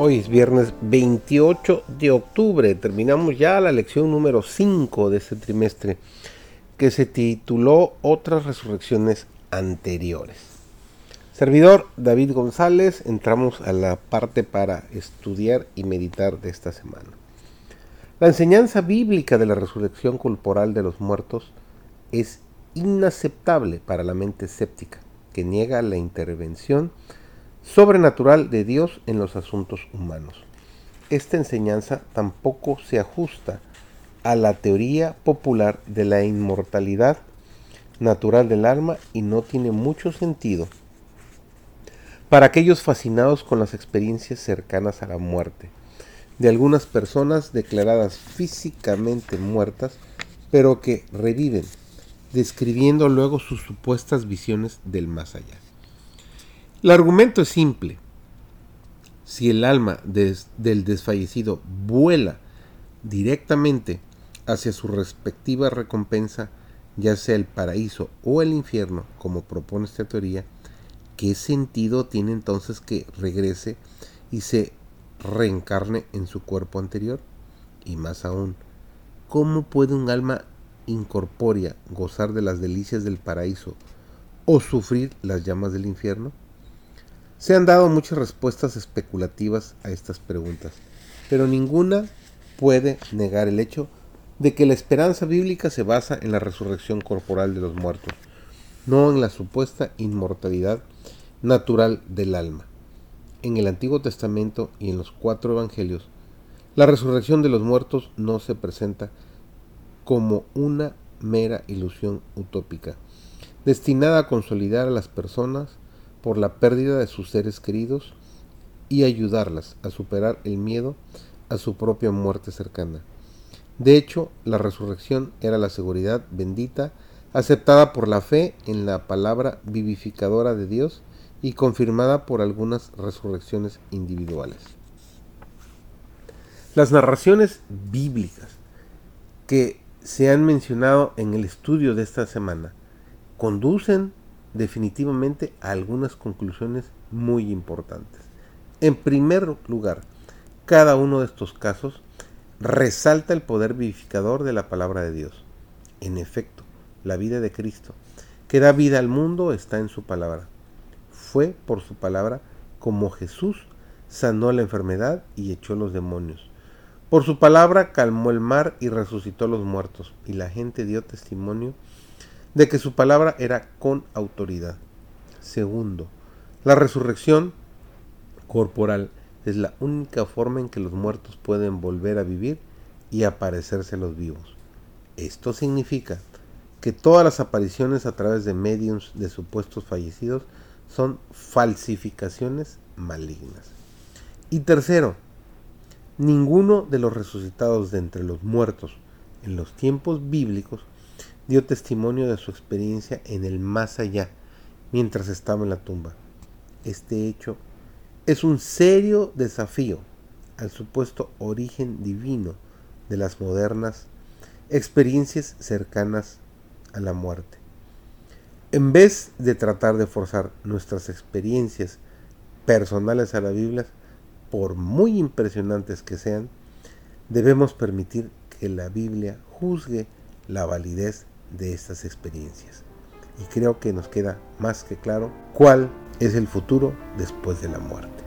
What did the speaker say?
Hoy es viernes 28 de octubre. Terminamos ya la lección número 5 de este trimestre que se tituló Otras resurrecciones anteriores. Servidor David González, entramos a la parte para estudiar y meditar de esta semana. La enseñanza bíblica de la resurrección corporal de los muertos es inaceptable para la mente escéptica, que niega la intervención sobrenatural de Dios en los asuntos humanos. Esta enseñanza tampoco se ajusta a la teoría popular de la inmortalidad natural del alma y no tiene mucho sentido para aquellos fascinados con las experiencias cercanas a la muerte de algunas personas declaradas físicamente muertas, pero que reviven, describiendo luego sus supuestas visiones del más allá. El argumento es simple. Si el alma del desfallecido vuela directamente hacia su respectiva recompensa, ya sea el paraíso o el infierno, como propone esta teoría, ¿qué sentido tiene entonces que regrese y se reencarne en su cuerpo anterior? Y más aún, ¿cómo puede un alma incorpórea gozar de las delicias del paraíso o sufrir las llamas del infierno? Se han dado muchas respuestas especulativas a estas preguntas, pero ninguna puede negar el hecho de que la esperanza bíblica se basa en la resurrección corporal de los muertos, no en la supuesta inmortalidad natural del alma. En el Antiguo Testamento y en los cuatro Evangelios, la resurrección de los muertos no se presenta como una mera ilusión utópica, destinada a consolidar a las personas por la pérdida de sus seres queridos y ayudarlas a superar el miedo a su propia muerte cercana. De hecho, la resurrección era la seguridad bendita aceptada por la fe en la palabra vivificadora de Dios y confirmada por algunas resurrecciones individuales. Las narraciones bíblicas que se han mencionado en el estudio de esta semana conducen definitivamente algunas conclusiones muy importantes. En primer lugar, cada uno de estos casos resalta el poder vivificador de la palabra de Dios. En efecto, la vida de Cristo, que da vida al mundo, está en su palabra. Fue por su palabra como Jesús sanó la enfermedad y echó los demonios. Por su palabra calmó el mar y resucitó los muertos, y la gente dio testimonio de que su palabra era con autoridad. Segundo, la resurrección corporal es la única forma en que los muertos pueden volver a vivir y aparecerse los vivos. Esto significa que todas las apariciones a través de mediums de supuestos fallecidos son falsificaciones malignas. Y tercero, ninguno de los resucitados de entre los muertos en los tiempos bíblicos dio testimonio de su experiencia en el más allá mientras estaba en la tumba. Este hecho es un serio desafío al supuesto origen divino de las modernas experiencias cercanas a la muerte. En vez de tratar de forzar nuestras experiencias personales a la Biblia, por muy impresionantes que sean, debemos permitir que la Biblia juzgue la validez de estas experiencias. Y creo que nos queda más que claro cuál es el futuro después de la muerte.